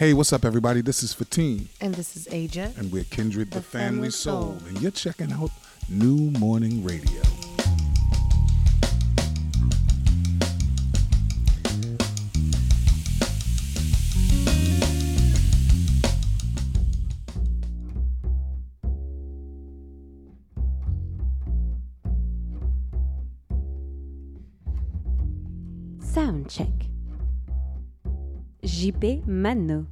Hey, what's up, everybody? This is Fatine. And this is Aja. And we're Kindred, the, the family, soul. soul. And you're checking out New Morning Radio. Mano.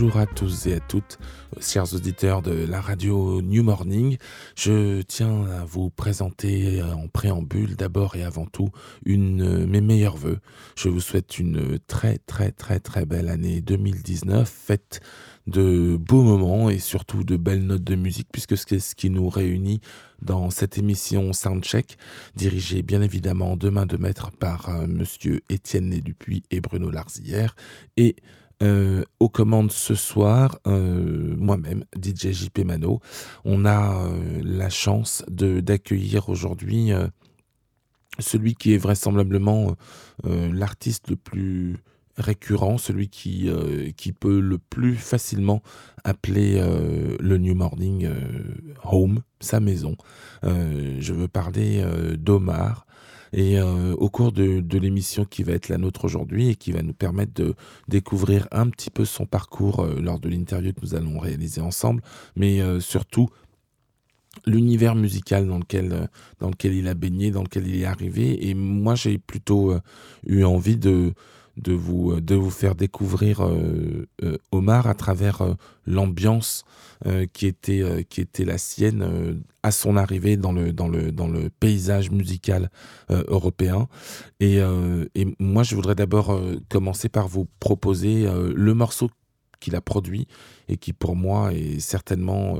Bonjour à tous et à toutes, chers auditeurs de la radio New Morning. Je tiens à vous présenter en préambule d'abord et avant tout une mes meilleurs voeux. Je vous souhaite une très très très très belle année 2019, faite de beaux moments et surtout de belles notes de musique puisque c'est ce qui nous réunit dans cette émission Soundcheck, dirigée bien évidemment de main de maître par euh, monsieur Étienne Dupuis et Bruno Larzillière et euh, aux commandes ce soir, euh, moi-même, DJ JP Mano. On a euh, la chance d'accueillir aujourd'hui celui qui est vraisemblablement l'artiste le plus récurrent, celui qui, qui peut le plus facilement appeler le New Morning Home, sa maison. je veux parler d'Omar. Et euh, au cours de, l'émission qui va être la nôtre aujourd'hui et qui va nous permettre de découvrir un petit peu son parcours euh, lors de l'interview que nous allons réaliser ensemble, mais euh, surtout l'univers musical dans lequel, dans lequel il a baigné, dans lequel il est arrivé. Et moi, j'ai plutôt eu envie de, de vous, euh, de vous faire découvrir euh, euh, Omar à travers l'ambiance qui, était, qui était la sienne à son arrivée dans le, dans le, dans le paysage musical européen. Et, moi, je voudrais d'abord commencer par vous proposer le morceau qu'il a produit et qui, pour moi, est certainement...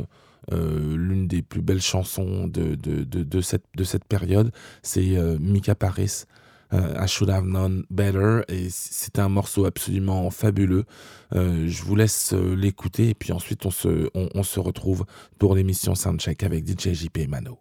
l'une des plus belles chansons de, de, de, cette, de cette période, c'est Mika Paris I Should Have Known Better et c'est un morceau absolument fabuleux. Euh, je vous laisse euh, l'écouter et puis ensuite on se, on se retrouve pour l'émission Soundcheck avec DJ JP et Mano.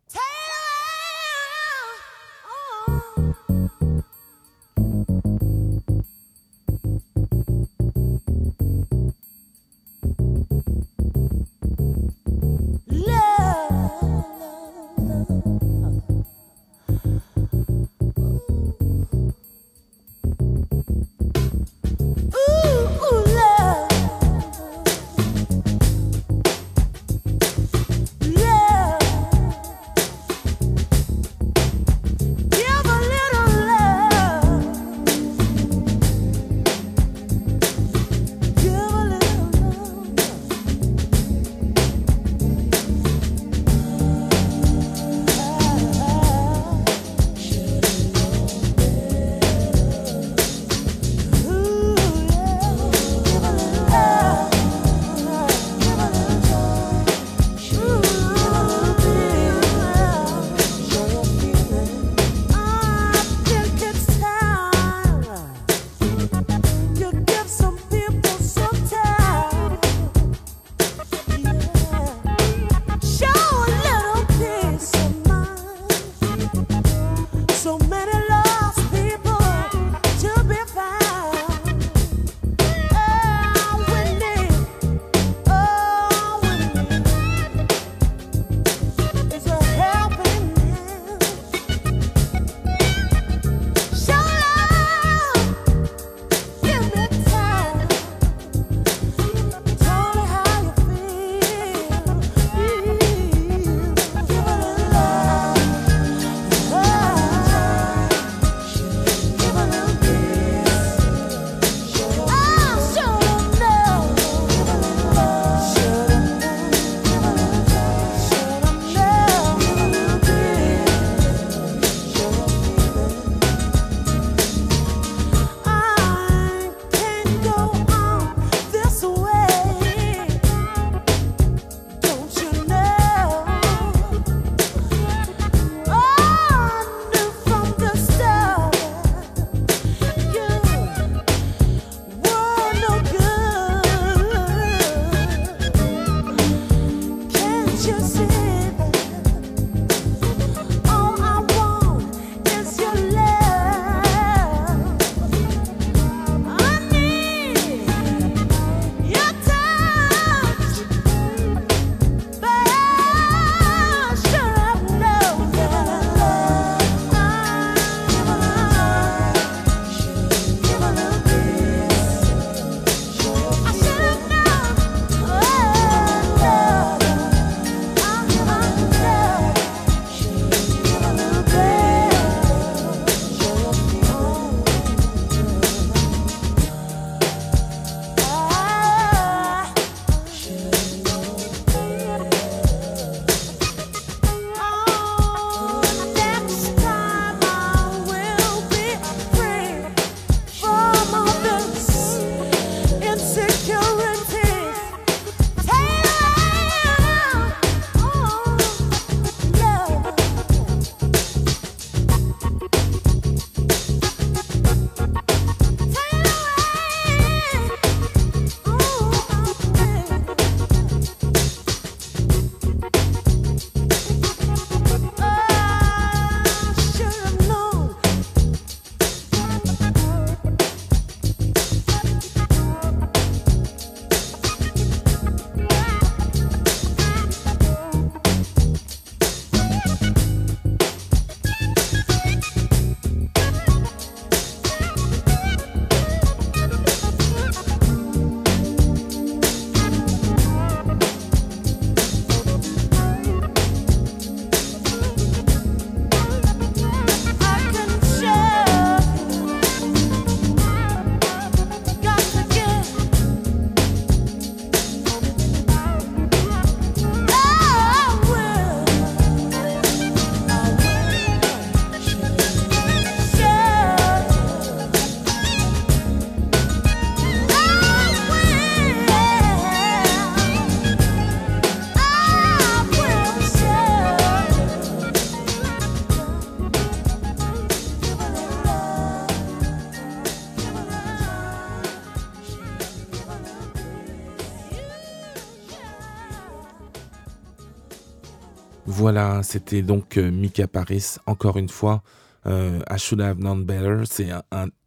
Voilà, c'était donc euh, Mika Paris, encore une fois. Euh, I Should Have Known Better. C'est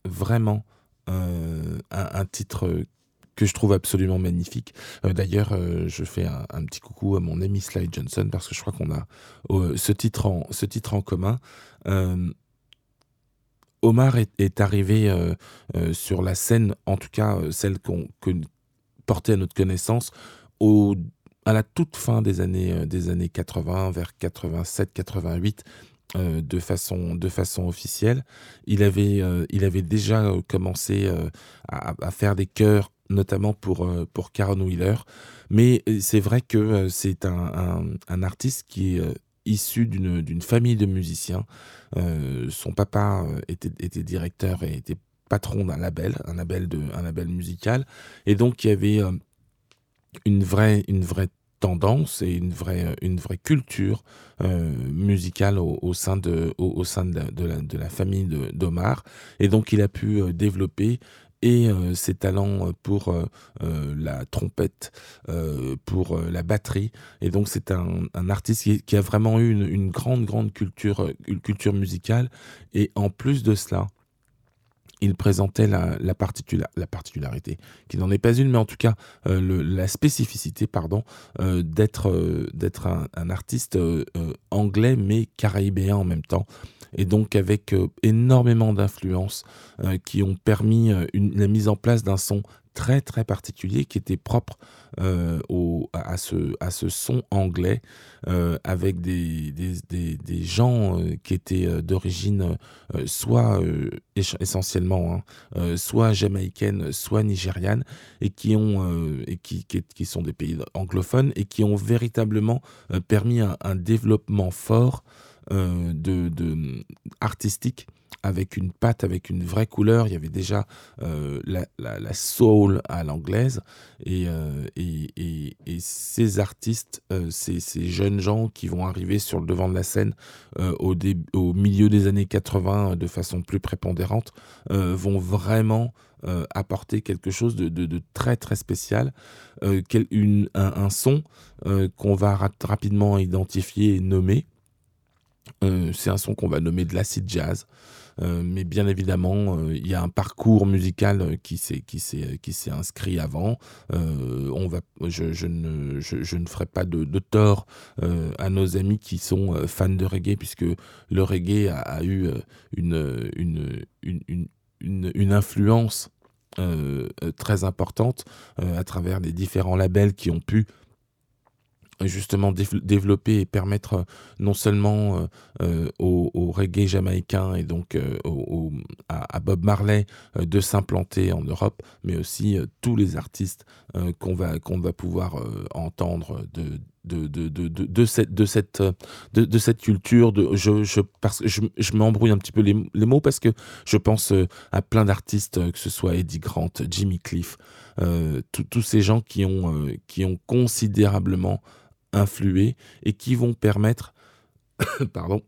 vraiment euh, un, titre que je trouve absolument magnifique. D'ailleurs, je fais un, petit coucou à mon ami Sly Johnson parce que je crois qu'on a ce, titre en, ce titre en commun. Omar est, arrivé sur la scène, en tout cas celle qu'on portait à notre connaissance, au, à la toute fin des années, euh, des années 80, vers 87-88, euh, de, façon, de façon officielle. Il avait, euh, il avait déjà commencé à, faire des chœurs, notamment pour, pour Karen Wheeler. Mais c'est vrai que c'est un, un- artiste qui est issu d'une famille de musiciens. Son papa était, était directeur et était patron d'un label, un label, de, un label musical. Et donc, il y avait une, vraie, une vraie tendance et une vraie, une vraie culture euh, musicale au, sein, de, au, sein de, la, de, la, de famille d'Omar. Et donc, il a pu euh, développer et euh, ses talents pour euh, euh, la trompette, euh, pour euh, la batterie. Et donc, c'est un, un artiste qui, qui a vraiment eu une, une grande, grande culture, euh, une culture musicale. Et en plus de cela, il présentait la, la, particula- la particularité, qui n'en est pas une, mais en tout cas euh, la spécificité, euh, d'être euh, d'être un, artiste anglais mais caraïbéen en même temps, et donc avec énormément d'influences qui ont permis la mise en place d'un son très très particulier qui était propre euh, à, ce, son anglais euh, avec des, gens euh, qui étaient d'origine soit essentiellement hein, soit jamaïcaine soit nigériane et qui ont et qui, sont des pays anglophones et qui ont véritablement permis un, un développement fort de, de artistique avec une patte, avec une vraie couleur. Il y avait déjà euh, la, soul à l'anglaise. Et, euh, ces artistes, euh, ces, jeunes gens qui vont arriver sur le devant de la scène au, milieu des années 80 euh, de façon plus prépondérante, vont vraiment apporter quelque chose de, très très spécial, quel- un, son qu'on va ra- rapidement identifier et nommer. Euh, c'est un son qu'on va nommer de l'acid jazz. Euh, mais bien évidemment, euh, il y a un parcours musical qui s'est inscrit avant. On va, je, ne je, ne ferai pas de, de tort à nos amis qui sont fans de reggae puisque le reggae a, eu une une une, une, influence très importante à travers les différents labels qui ont pu justement dév- développer et permettre euh, non seulement euh, euh, au, reggae jamaïcain et donc à, Bob Marley de s'implanter en Europe, mais aussi tous les artistes qu'on va, pouvoir entendre de, de, de, de, cette, culture. Je, je, parce je, je m'embrouille un petit peu les, mots parce que je pense à plein d'artistes, que ce soit Eddie Grant, Jimmy Cliff, tous ces gens qui ont, qui ont considérablement influé et qui vont permettre, pardon,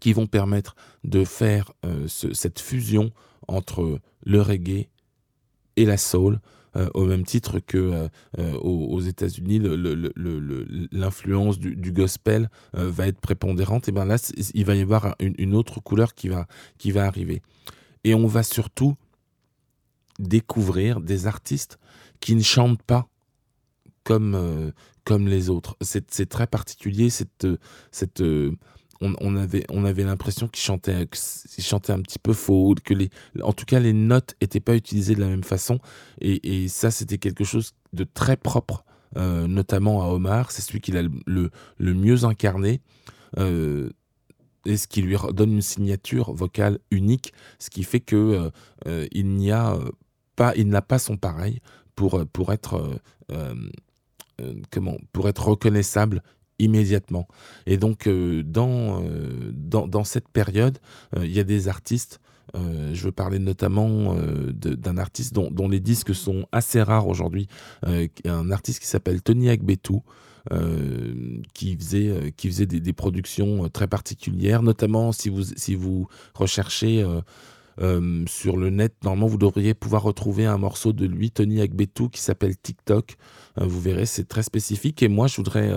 qui vont permettre de faire euh, ce- cette fusion entre le reggae et la soul, euh, au même titre que euh, aux, États-Unis, l'influence du, gospel va être prépondérante. Et bien là, il va y avoir une, une autre couleur qui va, qui va arriver. Et on va surtout découvrir des artistes qui ne chantent pas comme, euh, comme les autres. C'est très particulier, cette, euh, cette, euh, on, avait, on avait l'impression qu'ils chantaient, qu'ils chantaient un petit peu faux, que les, en tout cas les notes n'étaient pas utilisées de la même façon. Et, et ça, c'était quelque chose de très propre, notamment à Omar. C'est celui qui l'a le, le, mieux incarné. Et ce qui lui donne une signature vocale unique, ce qui fait que il n'y a pas, il n'a pas son pareil pour, pour être comment pour être reconnaissable immédiatement. Et donc euh, dans, euh, dans, dans cette période, euh, il y a des artistes. euh, je veux parler notamment euh, d'un artiste dont, dont les disques sont assez rares aujourd'hui, euh, un artiste qui s'appelle Tony Agbetou, euh, qui faisait, euh, qui faisait des, des productions euh, très particulières, notamment si vous, si vous recherchez euh, euh, sur le net. Normalement, vous devriez pouvoir retrouver un morceau de lui, Tony Agbetou, qui s'appelle TikTok. Euh, vous verrez, c'est très spécifique. Et moi, je voudrais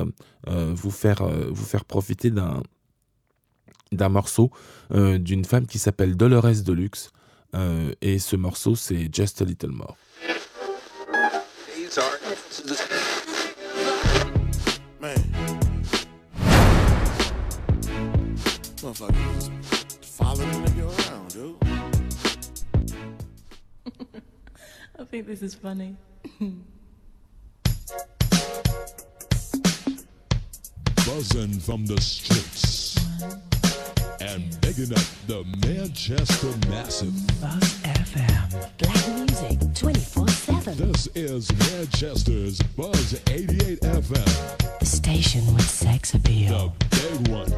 vous, faire, vous faire profiter d'un d'un morceau d'une femme qui s'appelle Dolores Deluxe. et ce morceau, c'est Just a Little More. I think this is funny. Buzzing from the streets and bigging up the Manchester Massive. Buzz FM. Black music 24 7. This is Manchester's Buzz 88 FM. The station with sex appeal. The big one.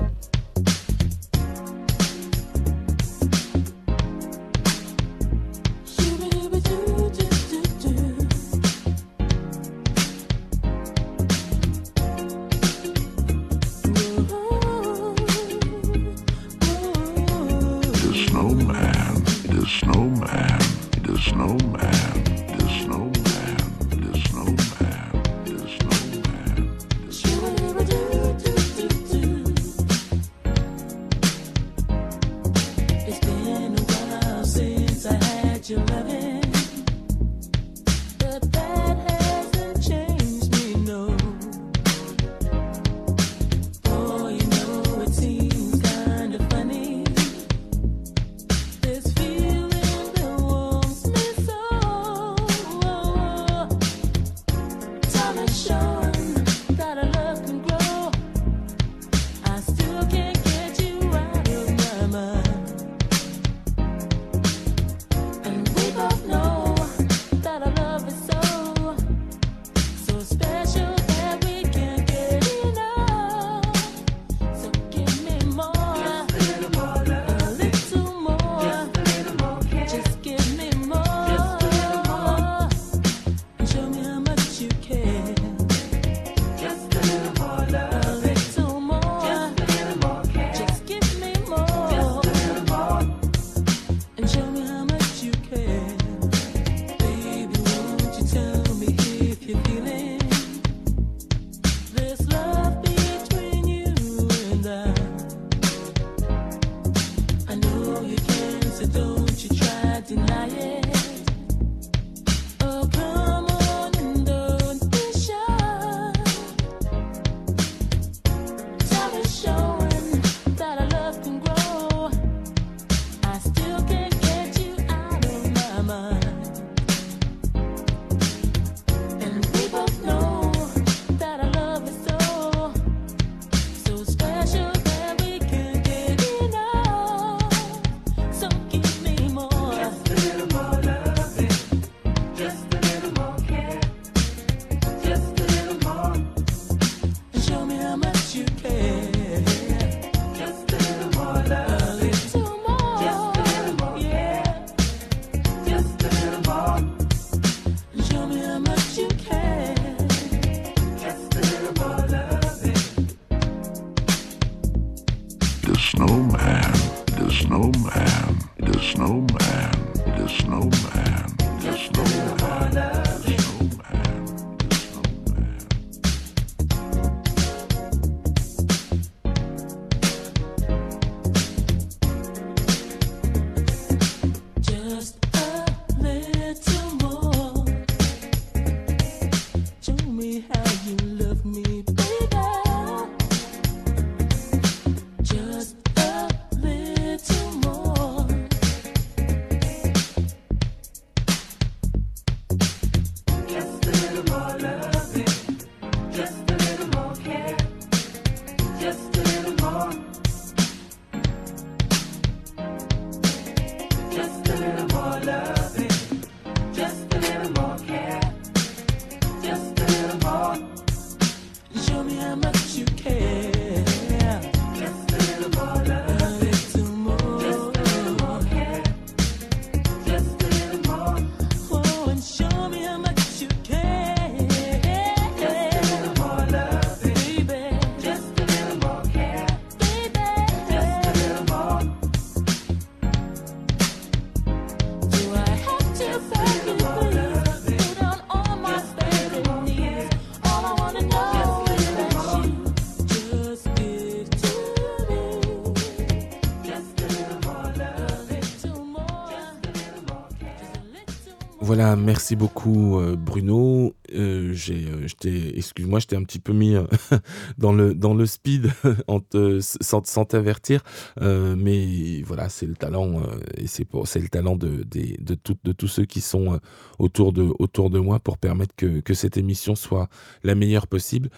Merci beaucoup euh, Bruno. Euh, euh, excuse-moi, je t'ai un petit peu mis euh, dans le dans le speed en te- sans, t'avertir, mais voilà, c'est le talent et c'est le talent de de tout- de tous ceux qui sont autour de autour de moi pour permettre que que cette émission soit la meilleure possible.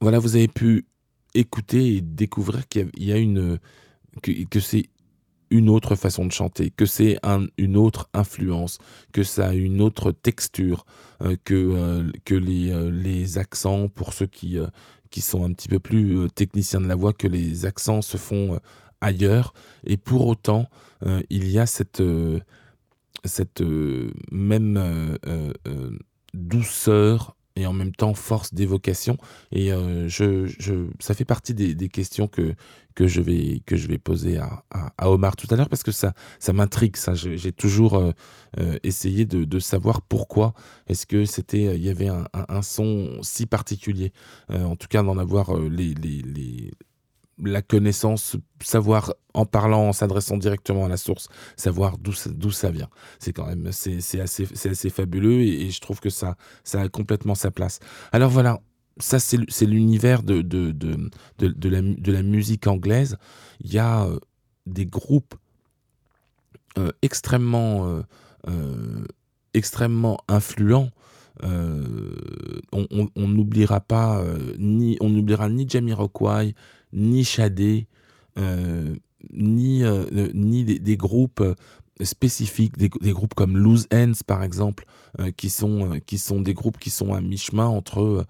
Voilà, vous avez pu écouter et découvrir qu'il y y a une que, que c'est une autre façon de chanter, que c'est un- une autre influence, que ça a une autre texture, euh, que, euh, que les, euh, les accents, pour ceux qui, qui sont un petit peu plus techniciens de la voix, que les accents se font ailleurs. Et pour autant, il y a cette, cette même douceur et en même temps force d'évocation. Et euh, je, je, ça fait partie des, des questions que, que, je vais, que je vais poser à, à, Omar tout à l'heure parce que ça, ça m'intrigue. Ça, j'ai toujours euh, euh, essayé de, de savoir pourquoi est-ce que c'était, il y avait un, un- son si particulier. En tout cas, d'en avoir les, les- la connaissance, savoir en parlant, en s'adressant directement à la source, savoir d'où ça, ça vient. C'est quand même, assez, assez fabuleux et, je trouve que ça, ça a complètement sa place. Alors voilà, ça c'est l'univers de, de, de, de, la, de la musique anglaise. Il y a euh, des groupes euh, extrêmement, euh, extrêmement influents. On n'oubliera pas ni on n'oubliera ni Jamiroquai ni Shadé euh, ni euh, euh, ni des, groupes spécifiques des, groupes comme Loose Ends par exemple qui sont qui sont des groupes qui sont à mi-chemin entre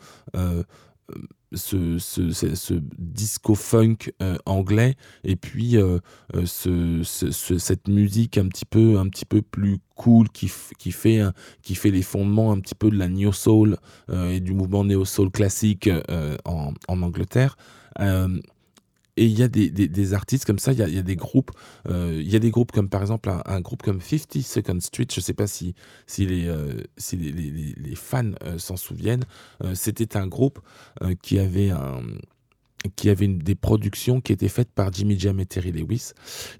ce, ce, ce- disco funk anglais et puis ce, ce- ce- cette musique un petit peu un petit peu plus cool qui, qui fait qui fait les fondements un petit peu de la neo soul et du mouvement néo soul classique en, en Angleterre et il y a des, des- artistes comme ça, il y a, des groupes, euh, il y a des groupes comme par exemple un, groupe comme 50 Second Street, je ne sais pas si, si, les, euh, fans euh, s'en souviennent, Euh, c'était un groupe euh, qui avait un qui avait des productions qui étaient faites par Jimmy Jam et Terry Lewis.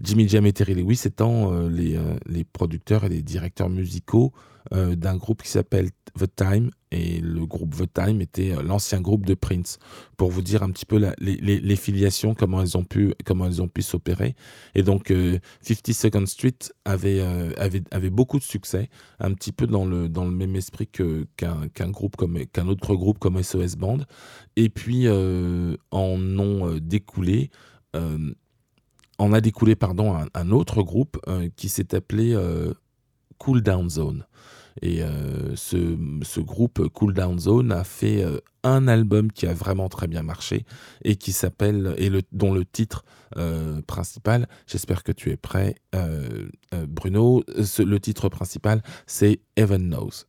Jimmy Jam et Terry Lewis étant euh, les, euh, les producteurs et les directeurs musicaux euh, d'un groupe qui s'appelle The Time. Et le groupe The Time était euh, l'ancien groupe de Prince. Pour vous dire un petit peu les, filiations, comment elles ont pu, comment elles ont pu s'opérer. Et donc, euh, 50 Second Street avait, euh, avait, avait beaucoup de succès, un petit peu dans le, dans le même esprit que, qu'un, qu'un groupe comme, qu'un autre groupe comme SOS Band. Et puis, euh, en ont euh, découlé, euh, en a découlé, pardon, un, autre groupe euh, qui s'est appelé euh, Cool Down Zone. Et euh, ce, ce groupe Cool Down Zone a fait euh, un album qui a vraiment très bien marché et qui s'appelle, et le, dont le titre euh, principal, j'espère que tu es prêt, Bruno, le titre principal, c'est Heaven Knows.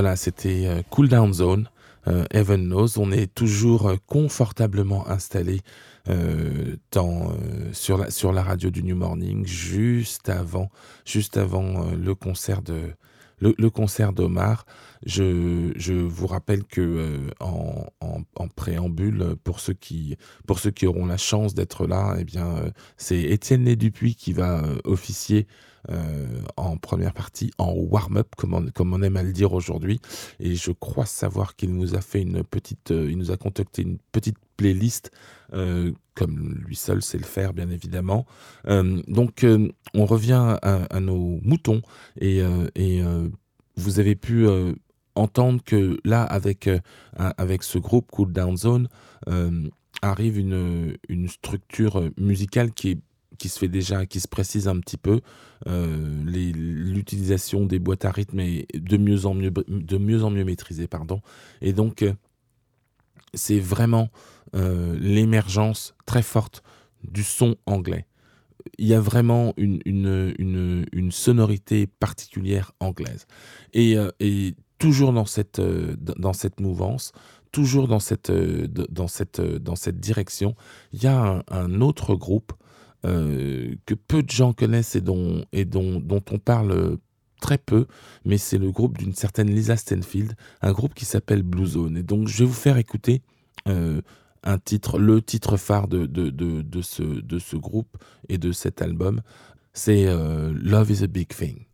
Voilà, c'était euh, Cool Down Zone, euh, Heaven Knows. On est toujours euh, confortablement installé euh, dans, sur, la, radio du New Morning, juste avant, juste avant le concert de le, le concert d'Omar. Je, je vous rappelle que en, en- préambule, pour ceux qui pour ceux qui auront la chance d'être là, eh bien c'est Étienne Dupuis qui va officier euh, en première partie, en warm-up, comme on, aime à le dire aujourd'hui. Et je crois savoir qu'il nous a fait une petite, euh, il nous a concocté une petite playlist, euh, comme lui seul sait le faire, bien évidemment. Donc, on revient à, nos moutons et, vous avez pu entendre que là, avec, avec ce groupe Cool Down Zone, arrive une, une structure musicale qui est qui se fait déjà, qui se précise un petit peu. Euh, L'utilisation des boîtes à rythme est de mieux en mieux, de mieux, en mieux maîtrisée. Pardon. Et donc, euh, c'est vraiment euh, l'émergence très forte du son anglais. Il y a vraiment une, une, une, sonorité particulière anglaise. Et, et toujours dans cette, dans cette mouvance, toujours dans cette, dans cette, dans cette direction, il y a un autre groupe euh, que peu de gens connaissent et dont, et dont, dont on parle très peu, mais c'est le groupe d'une certaine Lisa Stenfield, un groupe qui s'appelle Blue Zone. Et donc je vais vous faire écouter euh, un titre, le titre phare de, de, de, de ce, de ce groupe et de cet album, c'est euh, Love is a Big Thing.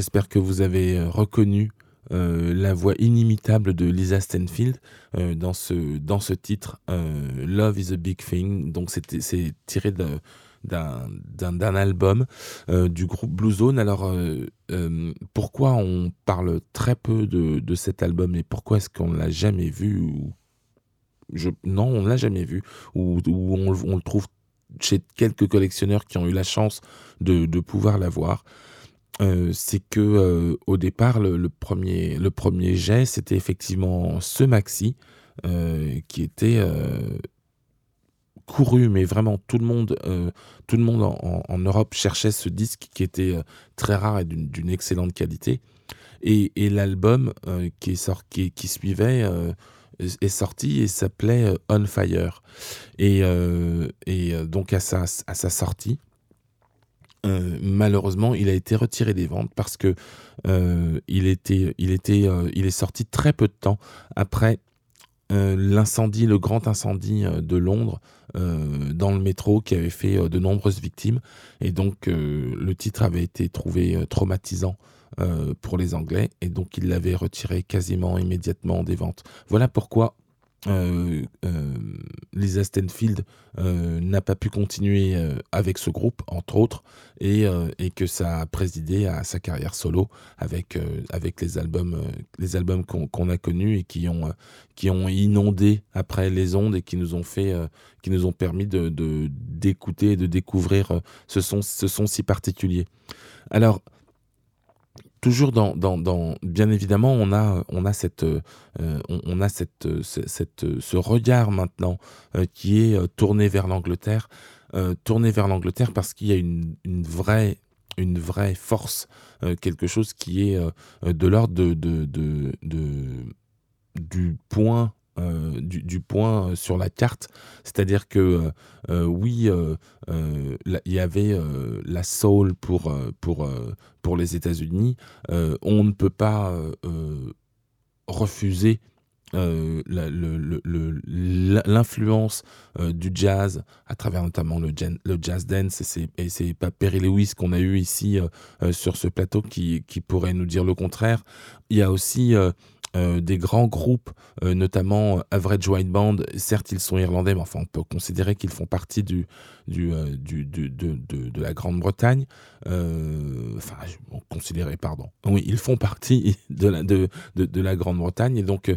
J'espère que vous avez euh, reconnu euh, la voix inimitable de Lisa Stanfield euh, dans, ce, dans ce titre Love is a Big Thing. Donc c'est tiré d'un album du groupe Blue Zone. Alors pourquoi on parle très peu de, de cet album et pourquoi est-ce qu'on ne l'a jamais vu. Je... Non, on ne l'a jamais vu ou, ou on, on le trouve chez quelques collectionneurs qui ont eu la chance de, de pouvoir l'avoir. Euh, c'est que euh, au départ, le, premier, le premier jet, c'était effectivement ce maxi euh, qui était couru, mais vraiment tout le monde, tout le monde en, Europe cherchait ce disque qui était très rare et d'une excellente qualité. Et, et l'album qui, sort- qui, qui suivait est sorti et s'appelait On Fire. Et, et donc à sa, à sa sortie, euh, malheureusement, il a été retiré des ventes parce que euh, il était, il était, euh, il est sorti très peu de temps après l'incendie, le grand incendie de Londres dans le métro qui avait fait de nombreuses victimes. Et donc le titre avait été trouvé traumatisant pour les Anglais et donc il l'avait retiré quasiment immédiatement des ventes. Voilà pourquoi euh, euh, euh, n'a pas pu continuer euh, avec ce groupe, entre autres, et, euh, et que ça a présidé à sa carrière solo avec, avec les albums, albums qu'on a connus et qui ont, qui ont inondé après les ondes et qui nous ont fait, qui nous ont permis de de- d'écouter et de découvrir ce son, ce son si particulier. Alors, toujours dans, bien évidemment, on a, on euh, on, a cette, ce- regard maintenant euh, qui est euh, tourné vers l'Angleterre, tourné vers l'Angleterre parce qu'il y a une, vraie, une vraie force, quelque chose qui est de l'ordre de- du point. Euh, du, point euh, sur la carte, c'est-à-dire que euh, oui, il y avait la soul pour, pour, pour les États-Unis. On ne peut pas refuser l'influence du jazz à travers notamment le, le jazz dance. Et c'est, pas Perry Lewis qu'on a eu ici sur ce plateau qui, qui pourrait nous dire le contraire. Il y a aussi euh, des grands groupes, euh, notamment euh, Average White Band. Certes, ils sont irlandais, mais enfin, on peut considérer qu'ils font partie du, du, du- de, de- de la Grande-Bretagne. Enfin, considérer, pardon. Oui, ils font partie de la, de, de, la Grande-Bretagne. Et donc,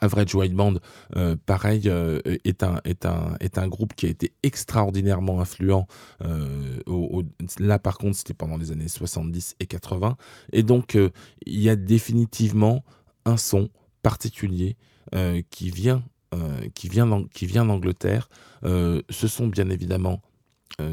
Average White Band, euh, pareil, euh, est, un, est, un, est un groupe qui a été extraordinairement influent. euh, là, par contre, c'était pendant les années 70 et 80. Et donc, il y a définitivement un son particulier qui vient, qui vient, d'Angleterre. Ce sont bien évidemment,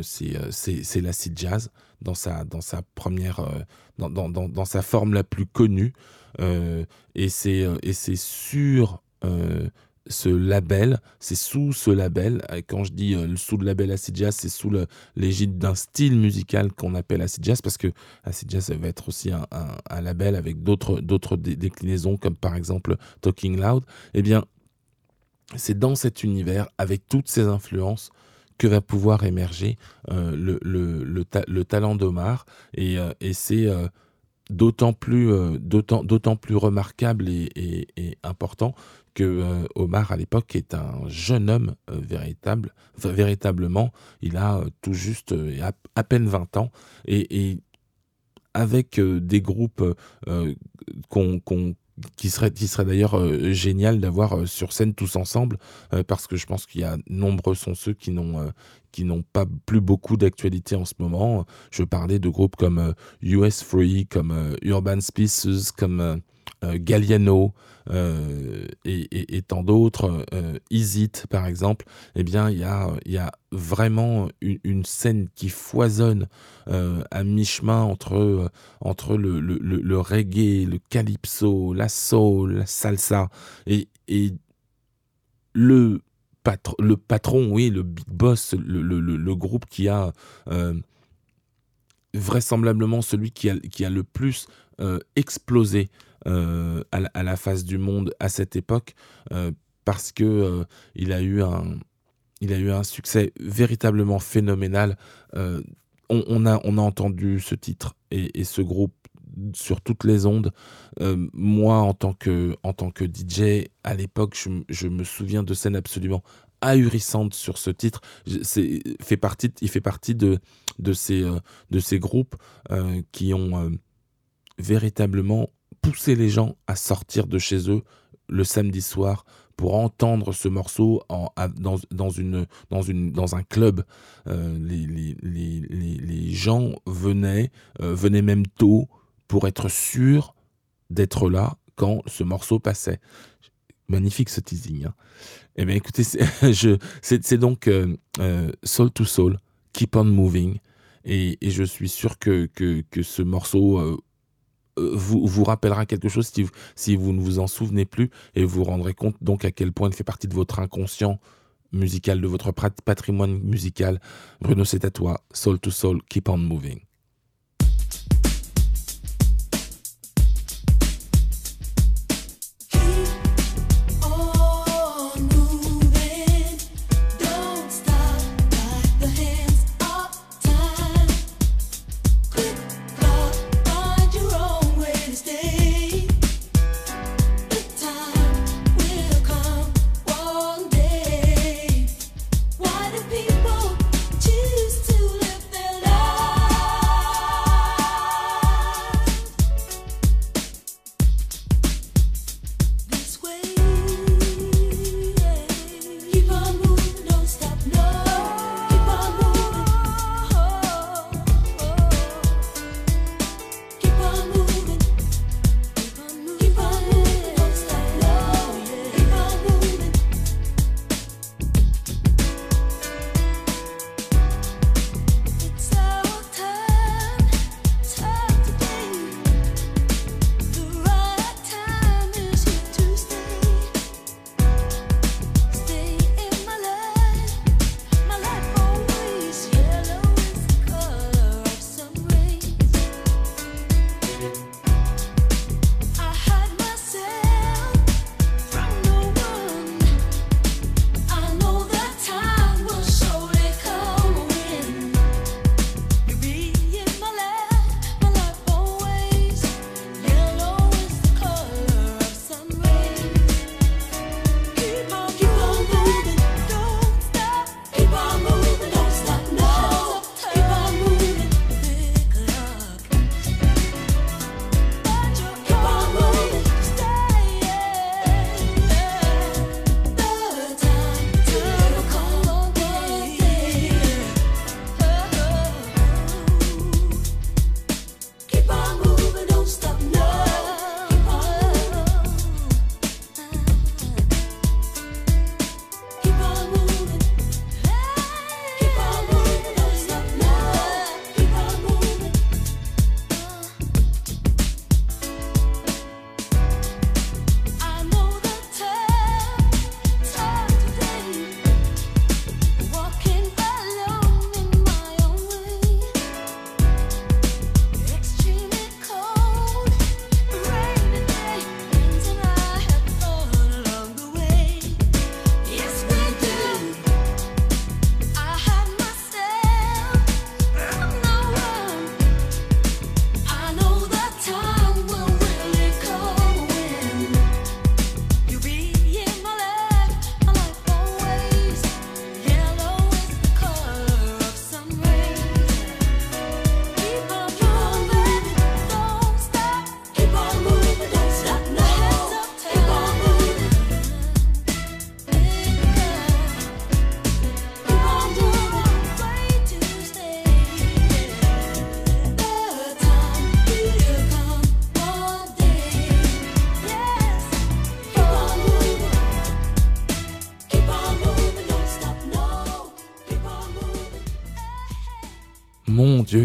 c'est euh, c'est- l'acid jazz dans sa, dans sa première, euh, dans, dans, dans, sa forme la plus connue. Euh, et c'est euh, sur euh, ce label, c'est sous ce label. euh, Quand je dis euh, sous le label acid jazz, c'est sous l'égide d'un style musical qu'on appelle acid jazz parce que acid jazz va être aussi un, un- un label avec d'autres d'autres dé- déclinaisons comme par exemple Talking Loud. Eh bien, c'est dans cet univers avec toutes ces influences va pouvoir émerger euh, le, le, le, le talent d'Omar. Et, euh, et c'est euh, d'autant plus d'autant plus remarquable et, important que Omar à l'époque est un jeune homme véritable véritablement il a tout juste à, peine 20 ans. Et, avec des groupes qu'on- qui serait, qui serait d'ailleurs euh, génial d'avoir euh, sur scène tous ensemble, euh, parce que je pense qu'il y a nombreux sont ceux qui n'ont qui n'ont pas plus beaucoup d'actualité en ce moment. Je parlais de groupes comme US Free, comme Urban Species, comme Galliano euh, et, tant d'autres, euh, Is It par exemple. Eh bien, il y a, vraiment une, scène qui foisonne euh, à mi-chemin entre, euh, le, reggae, le calypso, la soul, la salsa et, le, patr- le patron, oui, le big boss, le, groupe qui a euh, vraisemblablement celui qui a, qui a le plus euh, explosé euh, à, la, face du monde à cette époque euh, parce que euh, il a eu un il a eu un succès véritablement phénoménal. On, a, on a entendu ce titre et, ce groupe sur toutes les ondes. Moi, en tant que, en tant que DJ, à l'époque, je, me souviens de scènes absolument ahurissantes sur ce titre. C'est- fait partie, il fait partie de, de, ces, de ces groupes qui ont véritablement poussé les gens à sortir de chez eux le samedi soir pour entendre ce morceau en, dans, dans, une, dans, une, dans un club. Euh, les, les, les, les, gens venaient, euh, venaient même tôt pour être sûrs d'être là quand ce morceau passait. Magnifique ce teasing. Hein. Eh bien écoutez, c'est donc euh, Soul to Soul, Keep on Moving. Et, et je suis sûr que, que, que ce morceau vous, vous rappellera quelque chose si, vous- si vous ne vous en souvenez plus et vous vous rendrez compte donc à quel point il fait partie de votre inconscient musical, de votre patrimoine musical. Bruno, c'est à toi. Soul to Soul, Keep on Moving.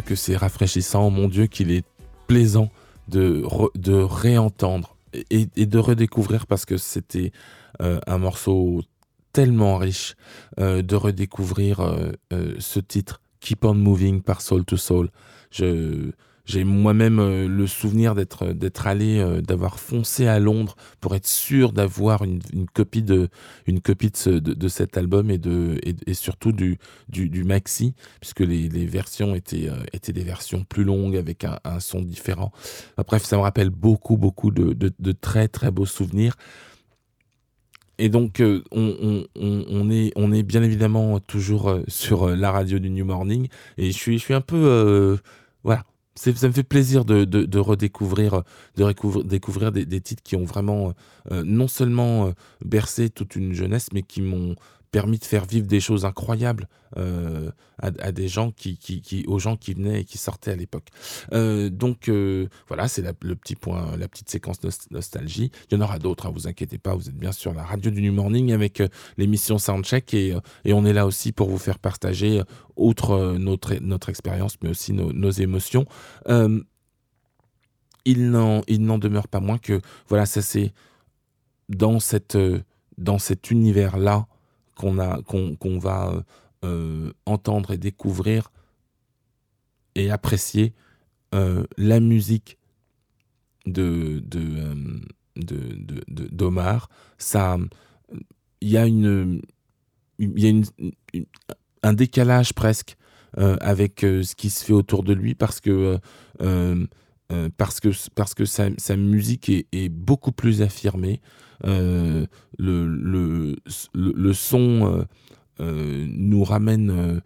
Que c'est rafraîchissant, mon Dieu qu'il est plaisant de, de réentendre et, de redécouvrir parce que c'était euh, un morceau tellement riche euh, de redécouvrir euh, ce titre Keep on Moving par Soul to Soul. Je j'ai moi-même euh, le souvenir d'être d'être allé euh, d'avoir foncé à Londres pour être sûr d'avoir une, une copie de une copie de, de, de cet album et de et, et surtout du, du du maxi puisque les, les versions étaient euh, étaient des versions plus longues avec un, un son différent. Bref, ça me rappelle beaucoup beaucoup de, de, de très très beaux souvenirs. Et donc, euh, on, on- on- est, on est bien évidemment toujours euh, sur euh, la radio du New Morning. Et je suis, je suis un peu. euh, voilà. Ça me fait plaisir de, redécouvrir, découvrir des, des titres qui ont vraiment euh, non seulement euh, bercé toute une jeunesse, mais qui m'ont permis de faire vivre des choses incroyables euh, à, des gens qui, aux gens qui venaient et qui sortaient à l'époque. Euh, donc euh, voilà, c'est le petit point, la petite séquence nos- nostalgie. Il y en aura d'autres, hein, vous inquiétez pas, vous êtes bien sur la radio du New Morning avec l'émission Soundcheck et, on est là aussi pour vous faire partager, outre notre, notre expérience, mais aussi nos, nos émotions. Il n'en demeure pas moins que voilà, ça c'est dans cette dans cet univers là qu'on va euh, euh, entendre et découvrir et apprécier euh, la musique de de d'Omar. Il y a une un décalage presque avec ce qui se fait autour de lui parce que euh, parce que parce que sa, musique est, beaucoup plus affirmée Euh, le, le, le, son euh, nous ramène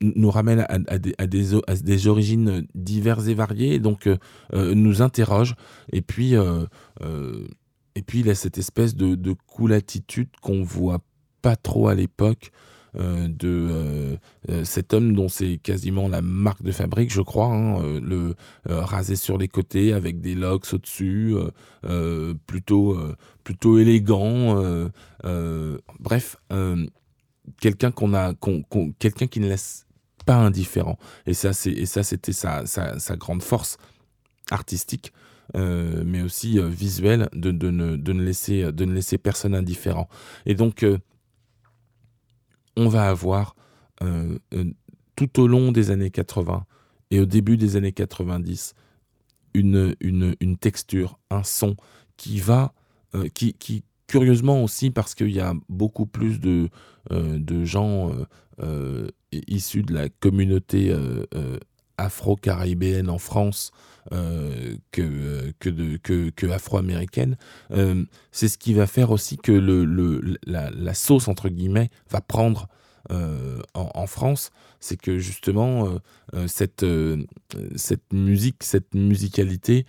nous ramène à, à des, à, des, à des origines diverses et variées, donc euh, euh, nous interroge. Et puis, et puis il a cette espèce de, de cool attitude qu'on voit pas trop à l'époque de euh, euh, cet homme dont c'est quasiment la marque de fabrique, je crois, hein, euh, le euh, rasé sur les côtés avec des locks au-dessus, euh, euh, plutôt euh, plutôt élégant. euh, euh, bref, euh, quelqu'un qu'on a, quelqu'un qui ne laisse pas indifférent. Et ça, c'est et ça, c'était sa, sa, grande force artistique. euh, mais aussi euh, visuelle de, de, ne, de, ne laisser, de ne laisser personne indifférent. Et donc, euh, on va avoir euh, euh, tout au long des années 80 et au début des années 90 une, une, texture, un son qui va, euh, qui, qui curieusement aussi parce qu'il y a beaucoup plus de, de gens issus de la communauté afro-caribéenne en France euh, que, que, que, afro-américaine, euh, c'est ce qui va faire aussi que le, le, la, sauce, entre guillemets, va prendre euh, en, en France. C'est que justement, cette, cette musique, cette musicalité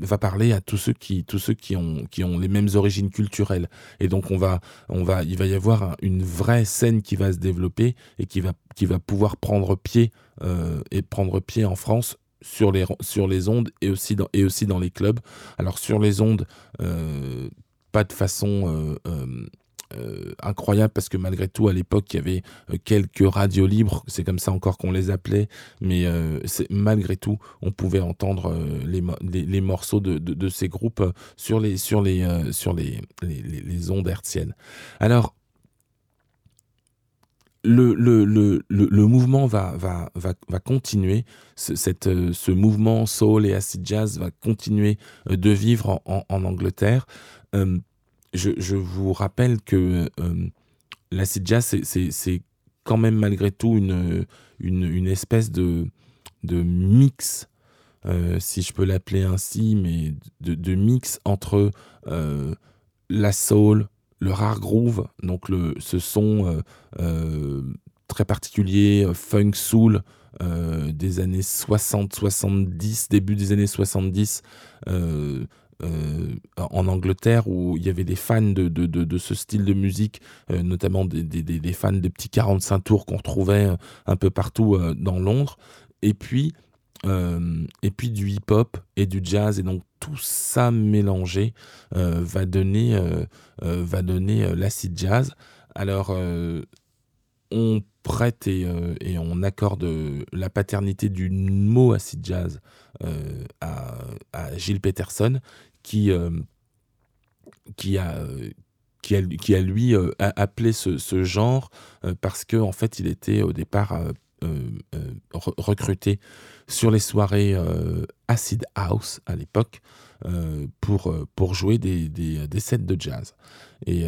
va parler à tous ceux qui tous ceux qui ont qui ont les mêmes origines culturelles. Et donc on va on va il va y avoir un- une vraie scène qui va se développer et qui va qui va pouvoir prendre pied euh, et prendre pied en France sur les sur les ondes et aussi dans et aussi dans les clubs. Alors sur les ondes euh, pas de façon euh, euh, incroyable parce que malgré tout à l'époque il y avait euh, quelques radios libres. C'est comme ça encore qu'on les appelait. Mais euh, malgré tout on pouvait entendre les, les, morceaux de, de, ces groupes sur les sur les sur les, les, ondes hertziennes. Alors le, le, le, le, mouvement va, va, va, va continuer, ce, cette, ce mouvement soul et acid jazz va continuer de vivre en, en Angleterre. Je, vous rappelle que euh, l'acid jazz, c'est- quand même malgré tout une, une, une espèce de, de mix, euh, si je peux l'appeler ainsi, mais de, de mix entre euh, la soul, le rare groove, donc le, ce son très particulier, funk soul des années 60-70, début des années 70, euh, en Angleterre, où il y avait des fans de, de, de, ce style de musique, euh, notamment des, des, des, fans des petits 45 tours qu'on retrouvait euh, un peu partout dans Londres, et puis, et puis du hip-hop et du jazz, et donc tout ça mélangé va donner, va donner l'acid jazz. Alors, on prête et, et on accorde la paternité du mot acid jazz à, à Gilles Peterson, qui, euh, qui a, euh, qui a, qui a lui euh, appelé ce, ce genre parce que en fait il était au départ re- recruté sur les soirées acid house à l'époque pour pour jouer des, des, des sets de jazz. Et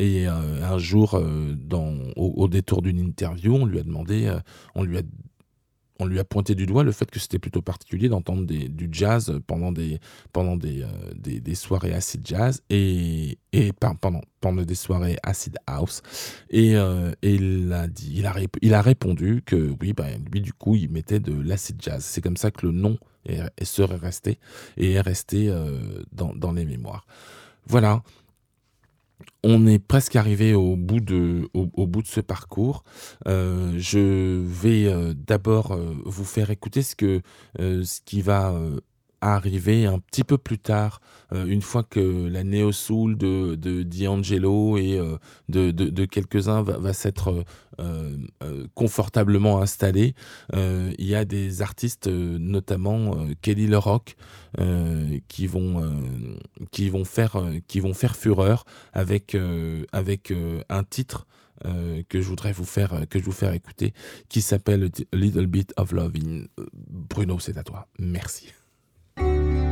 et un jour, dans, au, au détour d'une interview, on lui a demandé, on lui a on lui a pointé du doigt le fait que c'était plutôt particulier d'entendre du jazz pendant euh, des, soirées acid jazz et, pendant, des soirées acid house. Et, euh, il, a dit, il, a répondu que oui, bah, lui, du coup, il mettait de l'acid jazz. C'est comme ça que le nom serait resté et est resté euh, dans les mémoires. Voilà. On est presque arrivé au bout de, ce parcours. Euh, je vais euh, d'abord euh, vous faire écouter ce, que, ce qui va arriver un petit peu plus tard, euh, une fois que la néo soul de, D'Angelo et euh, de, quelques-uns va, s'être euh, confortablement installée. Il y a des artistes, notamment Kelly LeRock, qui vont qui vont faire qui vont faire fureur avec avec un titre que je voudrais vous faire que je vous faire écouter qui s'appelle Little Bit of Loving. Euh, Bruno, c'est à toi. Merci. Thank you.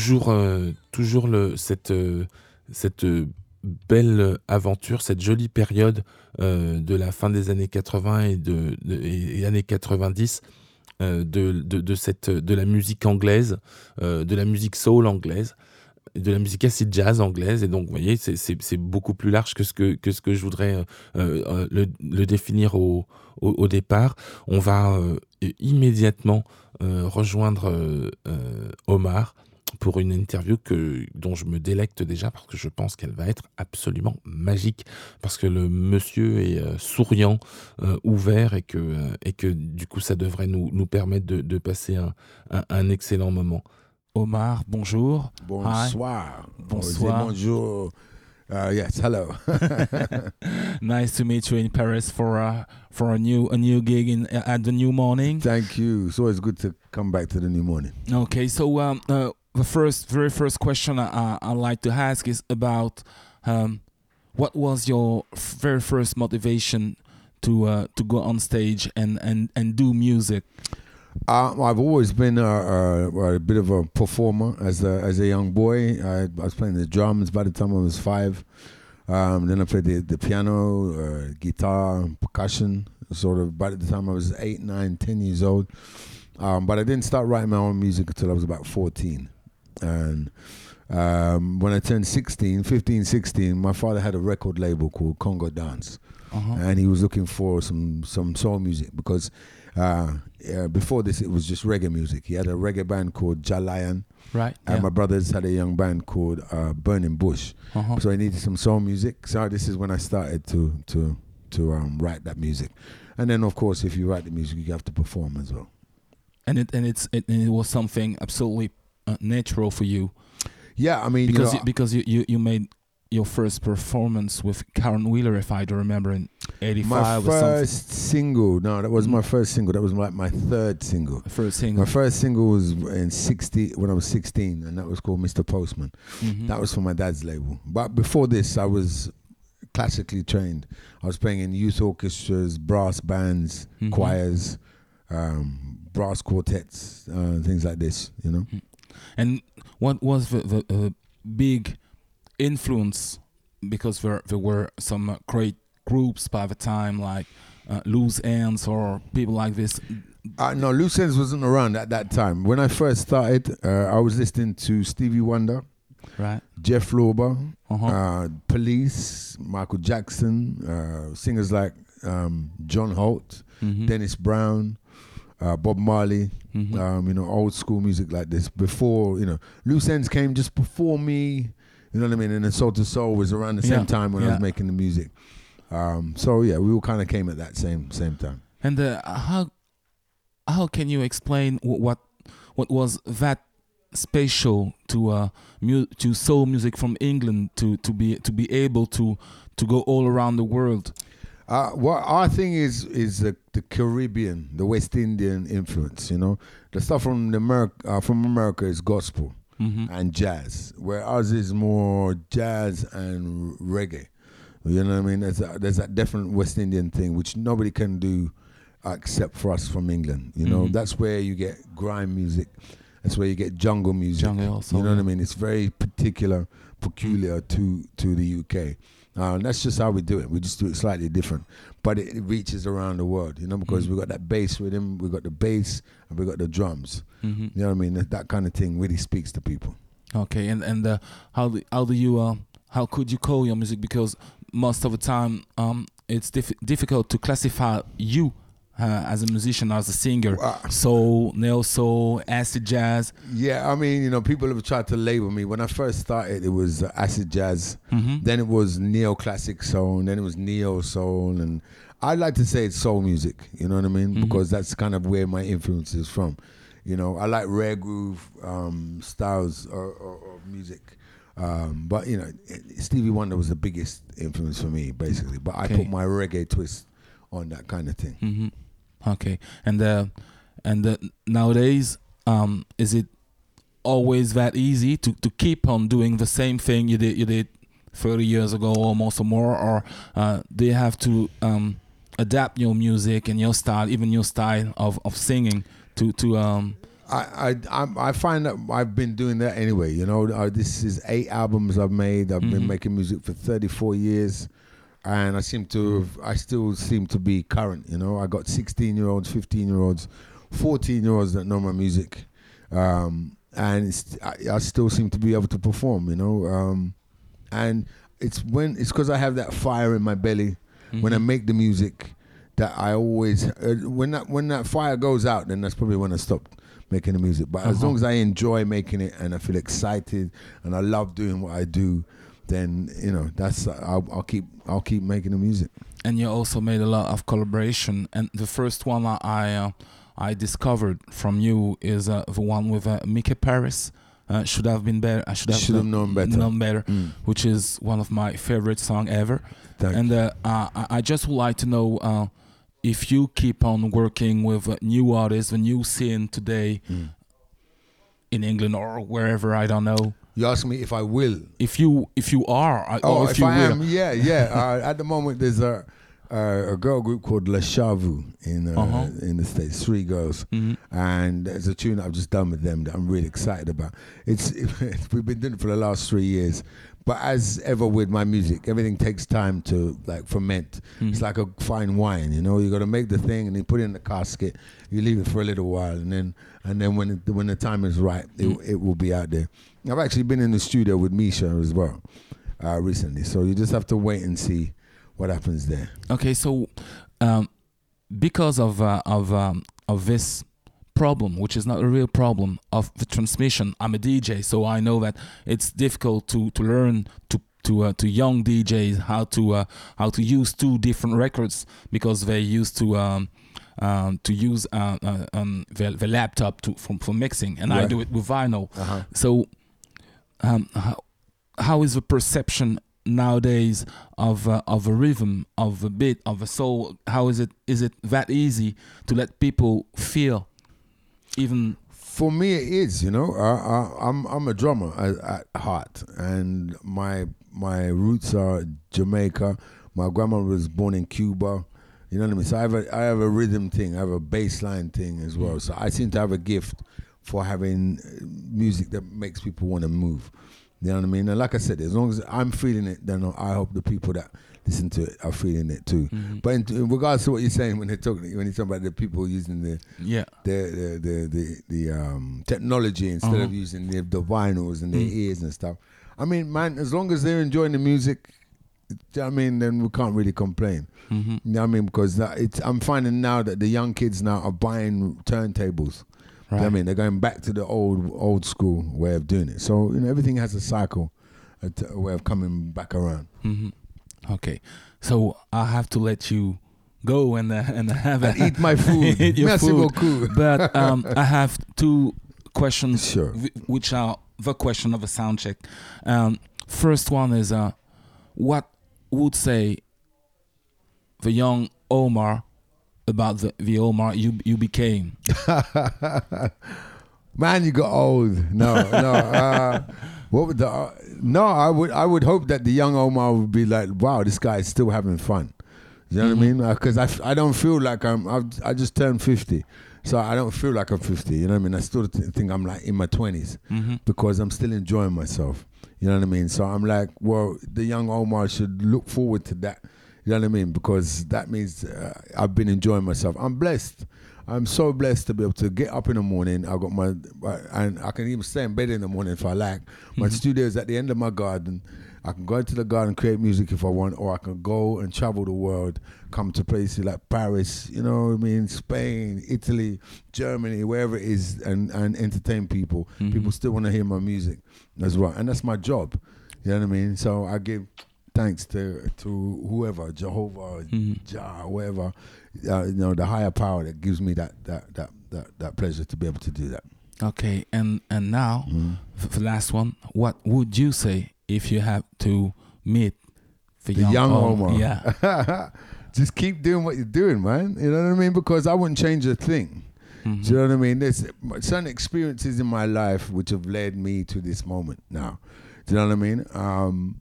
Toujours, euh, toujours cette, euh, euh, belle aventure, cette jolie période de la fin des années 80 et, de, de- et- années 90 euh, de, de, cette, de la musique anglaise, de la musique soul anglaise, de la musique acid jazz anglaise. Et donc, vous voyez, c'est- beaucoup plus large que ce que, que, ce que je voudrais le, définir au, au, départ. On va immédiatement rejoindre Omar pour une interview que, dont je me délecte déjà parce que je pense qu'elle va être absolument magique parce que le monsieur est euh, souriant, euh, ouvert et que, euh, et que du coup ça devrait nous, nous permettre de, de passer un, un, un excellent moment. Omar, bonjour. Bonsoir. Bonsoir. Bonjour. Uh, yes, hello. nice to meet you in Paris for a, for a new a new gig in at the New Morning. Thank you. It's always good to come back to the new morning. Okay, so um, uh, the first, very first question I, I like to ask is about um, what was your very first motivation to uh, to go on stage and, and, and do music? Uh, I've always been a, a, a bit of a performer as a, as a young boy. I, I was playing the drums by the time I was five. Um, then I played the, the piano, uh, guitar, percussion, sort of by the time I was eight, nine, ten years old. Um, but I didn't start writing my own music until I was about 14. And um, when I turned 16, 15, 16, my father had a record label called Congo Dance. Uh-huh. And he was looking for some, some soul music because uh, uh, before this, it was just reggae music. He had a reggae band called Jalayan. Right. And yeah. my brothers had a young band called uh, Burning Bush. Uh-huh. So I needed some soul music. So this is when I started to to to um, write that music. And then of course, if you write the music, you have to perform as well. and it and it's it, and it was something absolutely natural for you Yeah, I mean, because you you, because you, you, you made your first performance with Karen Wheeler, if I do remember, in my '85 or something. first single. No, that was my first single. That was like my third single. First single. My first single was in sixty when I was sixteen, and that was called Mr. Postman. Mhm. That was for my dad's label. But before this, I was classically trained. I was playing in youth orchestras, brass bands, Mhm. choirs, um, brass quartets, uh, things like this. You know. And what was the, the uh, big influence? Because there there were some uh, great groups by the time, like uh, Loose Ends or people like this. Uh, no, Loose Ends wasn't around at that time. When I first started, uh, I was listening to Stevie Wonder, Right. Jeff Lorber, Uh-huh. uh, Police, Michael Jackson, uh, singers like um, John Holt, Mhm. Dennis Brown, uh, Bob Marley, Mhm. um, you know, old school music like this. Before, you know, Loose Ends came just before me, you know what I mean? And then Soul to Soul was around the same Yeah, time when I was making the music. Um, so yeah, we all kind of came at that same same time. And uh, how how can you explain wh- what what was that special to uh mu- to soul music from England to to be to be able to to go all around the world? Uh, what our thing is is the, the Caribbean, the West Indian influence. You know, the stuff from the America uh, from America is gospel Mhm. and jazz, where ours is more jazz and reggae. You know what I mean? There's a, there's that different West Indian thing which nobody can do except for us from England. You know, Mhm. that's where you get grime music. That's where you get jungle music. Jungle also, you know what I mean? It's very particular, peculiar to to the UK. Uh, that's just how we do it. We just do it slightly different, but it, it reaches around the world. You know, because Mhm. we got that bass rhythm, we got the bass, and we got the drums. Mhm. You know what I mean? That, that kind of thing really speaks to people. Okay, and and uh, how do, how do you uh, how could you call your music? Because most of the time, um, it's diff- difficult to classify you uh, as a musician, as a singer. soul, neo soul, acid jazz. Yeah, I mean, you know, people have tried to label me. When I first started, it was uh, acid jazz. Mhm. Then it was neoclassic soul. Then it was neo soul. And I like to say it's soul music. You know what I mean? Mhm. Because that's kind of where my influence is from. You know, I like rare groove um, styles of, music. Um, but you know, Stevie Wonder was the biggest influence for me, basically. But I put my reggae twist on that kind of thing. hmm Okay, and uh, and uh, nowadays, um, is it always that easy to, to keep on doing the same thing you did you did thirty years ago, almost or more, or uh, do you have to um, adapt your music and your style, even your style of, of singing, to to um, I, I I find that I've been doing that anyway. You know, uh, this is eight albums I've made. I've been Mhm. making music for 34 years, and I seem to I still seem to be current. You know, I got 16 year olds, 15 year olds, 14 year olds that know my music, um, and it's, I, I still seem to be able to perform. You know, um, and it's when it's because I have that fire in my belly when I Mhm. make the music that I always uh, when that when that fire goes out, then that's probably when I stop making the music. But as Uh-huh. long as I enjoy making it and I feel excited and I love doing what I do, then you know that's I'll, I'll keep I'll keep making the music. and you also made a lot of collaboration. And the first one I I, uh, I discovered from you is uh, the one with uh, Mickey Paris. Uh, should have been better. I should have, Should have known better. Known better, Mm. which is one of my favorite song ever. Thank and uh, uh, I- I just would like to know uh, if you keep on working with uh, new artists, the new scene today Mm. in England or wherever. I don't know. You ask me if I will. If you if you are, I- Oh, if, if you I will. am, yeah, yeah. uh, at the moment, there's a uh, a girl group called La Chavu in uh, Uh-huh. in the states. Three girls, Mhm. and there's a tune I've just done with them that I'm really excited about. It's we've been doing it for the last three years, but as ever with my music, everything takes time to like ferment. It's Mhm. like a fine wine, you know. You got to make the thing and you put it in the casket. You leave it for a little while, and then and then when it, when the time is right, it, Mm. it will be out there. I've actually been in the studio with Misha as well uh, recently, so you just have to wait and see what happens there. Okay, so um, because of uh, of um, of this problem, which is not a real problem of the transmission, I'm a DJ, so I know that it's difficult to to learn to to uh, to young DJs how to uh, how to use two different records because they used to. Um, um, to use uh, uh, um, the, the laptop to for, for mixing, and I do it with vinyl. Uh-huh. So, um, how, how is the perception nowadays of uh, of a rhythm, of a beat, of a soul? How is it? Is it that easy to let people feel? Even For me, it is. You know, I, I, I'm I'm a drummer at, at heart, and my my roots are Jamaica. My grandma was born in Cuba. You know what I mean? So I have a I have a rhythm thing. I have a bass line thing as well. So I seem to have a gift for having music that makes people want to move. You know what I mean? And like I said, as long as I'm feeling it, then I hope the people that listen to it are feeling it too. Mhm. But in, in regards to what you're saying when they're talking, when you talk about the people using the yeah, the the the the, the um, technology instead of Uh-huh. using the, the vinyls and their Mm. ears and stuff. I mean, man, as long as they're enjoying the music, do you know what I mean, then we can't really complain. hmm You know what I mean? Because that, it's I'm finding now that the young kids now are buying turntables. What I mean, they're going back to the old old school way of doing it. So you know, everything has a cycle, a, t- a way of coming back around. hmm Okay, so I have to let you go and uh, and have a, And eat my food. eat your Merci food. beaucoup. But um, I have two questions, Sure. whi- which are the question of a sound check. Um, first one is, uh, what would say the young Omar about the, the Omar you you became? Man, you got old. No, no. Uh, what would the? Uh, no, I would. I would hope that the young Omar would be like, "Wow, this guy is still having fun." You know what I mean? Because I, f- I don't feel like I'm. I've, I just turned fifty, so I don't feel like I'm fifty. You know what I mean? I still th- think I'm like in my twenties hmm because I'm still enjoying myself. You know what I mean? So I'm like, well, the young Omar should look forward to that. You know what I mean? Because that means uh, I've been enjoying myself. I'm blessed. I'm so blessed to be able to get up in the morning. I got my, and I can even stay in bed in the morning if I like. My studio is at the end of my garden. I can go into the garden, create music if I want, or I can go and travel the world, come to places like Paris, you know what I mean, Spain, Italy, Germany, wherever it is, and, and entertain people. Mhm. People still want to hear my music as well, and that's my job. You know what I mean? So I give thanks to to whoever, Jehovah, Mhm. Jah, whoever, uh, you know, the higher power that gives me that that that that, that pleasure to be able to do that. Okay, and and now Mhm. f- the last one. What would you say if you have to meet the, The young Omar. Yeah. Just keep doing what you're doing, man. You know what I mean? Because I wouldn't change a thing. Mhm. Do you know what I mean? There's certain experiences in my life which have led me to this moment now. Do you know what I mean? Um,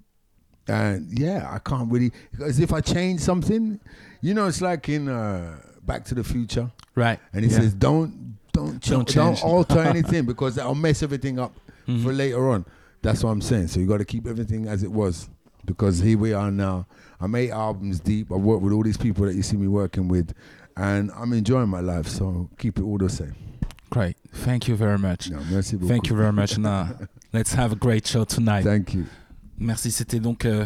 and yeah, I can't really because if I change something, you know, it's like in uh, Back to the Future, Right. and he yeah. says, "Don't, don't don't, change. alter anything because that'll mess everything up Mhm. for later on. That's what I'm saying. So you got to keep everything as it was because here we are now. I'm eight albums deep. I work with all these people that you see me working with, and I'm enjoying my life. So keep it all the same. Great. Thank you very much. No, merci beaucoup. Thank you very much. Now, let's have a great show tonight. Thank you. Merci. C'était donc euh,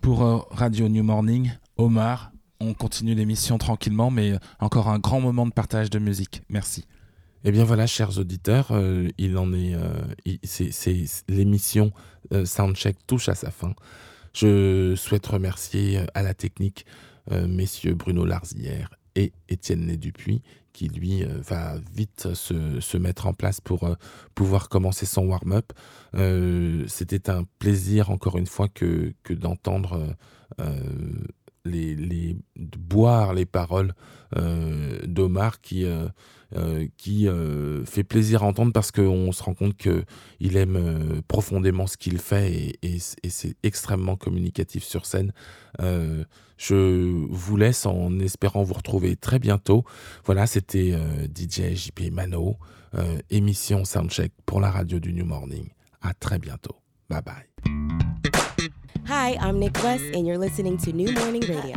pour euh, Radio New Morning, Omar. On continue l'émission tranquillement, mais euh, encore un grand moment de partage de musique. Merci. Eh bien voilà, chers auditeurs, il en est, c'est, l'émission Soundcheck touche à sa fin. Je souhaite remercier à la technique messieurs Bruno Larzière et Étienne Né Dupuis, qui lui euh, va vite se, se mettre en place pour euh, pouvoir commencer son warm-up. Euh, C'était un plaisir encore une fois que, que d'entendre les, les de boire les paroles d'Omar qui qui fait plaisir à entendre parce qu'on se rend compte que il aime profondément ce qu'il fait et, et c'est extrêmement communicatif sur scène. Je vous laisse en espérant vous retrouver très bientôt. Voilà, c'était euh, DJ JP Mano, euh, émission Soundcheck pour la radio du New Morning. À très bientôt. Bye bye. Hi, I'm Nick West and you're listening to New Morning Radio.